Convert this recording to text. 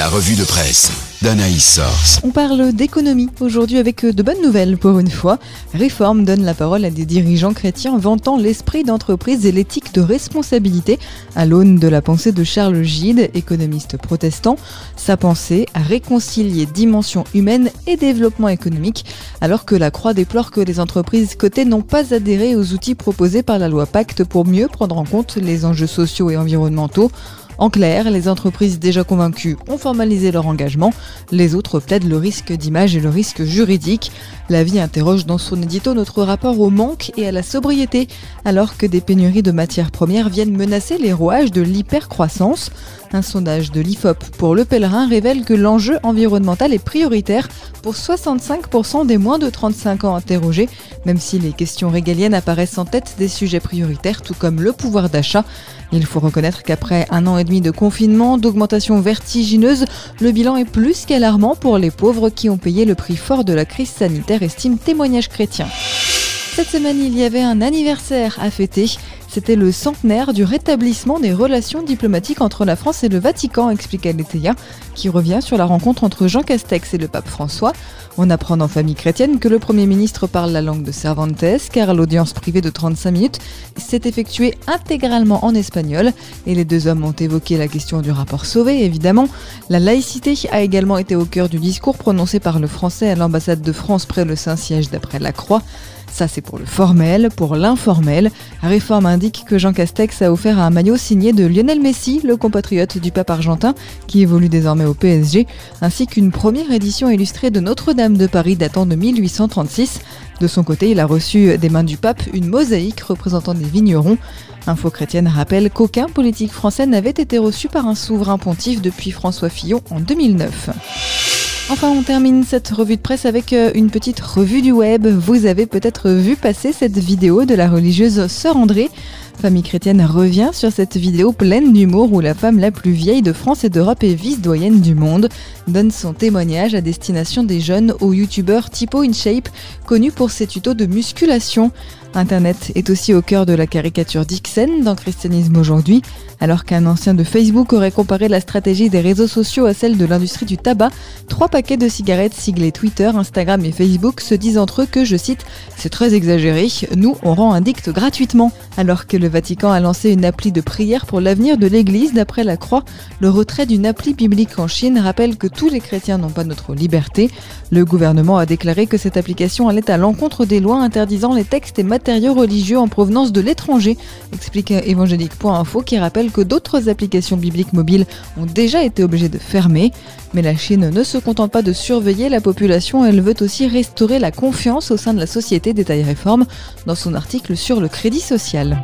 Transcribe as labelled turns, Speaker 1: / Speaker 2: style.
Speaker 1: La revue de presse d'Anaïs Source.
Speaker 2: On parle d'économie aujourd'hui avec de bonnes nouvelles pour une fois. Réforme donne la parole à des dirigeants chrétiens vantant l'esprit d'entreprise et l'éthique de responsabilité à l'aune de la pensée de Charles Gide, économiste protestant. Sa pensée à réconcilier dimension humaine et développement économique alors que la Croix déplore que les entreprises cotées n'ont pas adhéré aux outils proposés par la loi Pacte pour mieux prendre en compte les enjeux sociaux et environnementaux. En clair, les entreprises déjà convaincues ont formalisé leur engagement, les autres plaident le risque d'image et le risque juridique. La vie interroge dans son édito notre rapport au manque et à la sobriété, alors que des pénuries de matières premières viennent menacer les rouages de l'hypercroissance. Un sondage de l'IFOP pour Le Pèlerin révèle que l'enjeu environnemental est prioritaire pour 65% des moins de 35 ans interrogés, même si les questions régaliennes apparaissent en tête des sujets prioritaires, tout comme le pouvoir d'achat. Il faut reconnaître qu'après un an et demi de confinement, d'augmentation vertigineuse, le bilan est plus qu'alarmant pour les pauvres qui ont payé le prix fort de la crise sanitaire, estime témoignage chrétien. Cette semaine, il y avait un anniversaire à fêter. C'était le centenaire du rétablissement des relations diplomatiques entre la France et le Vatican, explique Aletheia, qui revient sur la rencontre entre Jean Castex et le pape François. On apprend en famille chrétienne que le Premier ministre parle la langue de Cervantes, car l'audience privée de 35 minutes s'est effectuée intégralement en espagnol, et les deux hommes ont évoqué la question du rapport Sauvé, évidemment. La laïcité a également été au cœur du discours prononcé par le Français à l'ambassade de France près le Saint-Siège d'après la Croix. Ça, c'est pour le formel. Pour l'informel, Réforme indique que Jean Castex a offert un maillot signé de Lionel Messi, le compatriote du pape argentin, qui évolue désormais au PSG, ainsi qu'une première édition illustrée de Notre-Dame de Paris datant de 1836. De son côté, il a reçu des mains du pape une mosaïque représentant des vignerons. Info chrétienne rappelle qu'aucun politique français n'avait été reçu par un souverain pontife depuis François Fillon en 2009. Enfin, on termine cette revue de presse avec euh, une petite revue du web. Vous avez peut-être vu passer cette vidéo de la religieuse Sœur André. Famille chrétienne revient sur cette vidéo pleine d'humour où la femme la plus vieille de France et d'Europe et vice-doyenne du monde donne son témoignage à destination des jeunes au youtubeur Tipo InShape, connu pour ses tutos de musculation. Internet est aussi au cœur de la caricature d'Ixen dans Christianisme aujourd'hui. Alors qu'un ancien de Facebook aurait comparé la stratégie des réseaux sociaux à celle de l'industrie du tabac, trois paquets de cigarettes siglés Twitter, Instagram et Facebook se disent entre eux que, je cite, c'est très exagéré, nous on rend un dicte gratuitement. Alors que le Vatican a lancé une appli de prière pour l'avenir de l'Église d'après la Croix, le retrait d'une appli biblique en Chine rappelle que tous les chrétiens n'ont pas notre liberté. Le gouvernement a déclaré que cette application allait à l'encontre des lois interdisant les textes et matériaux religieux en provenance de l'étranger, explique évangélique.info qui rappelle que d'autres applications bibliques mobiles ont déjà été obligées de fermer. Mais la Chine ne se contente pas de surveiller la population, elle veut aussi restaurer la confiance au sein de la société, détaille Réforme dans son article sur le crédit social.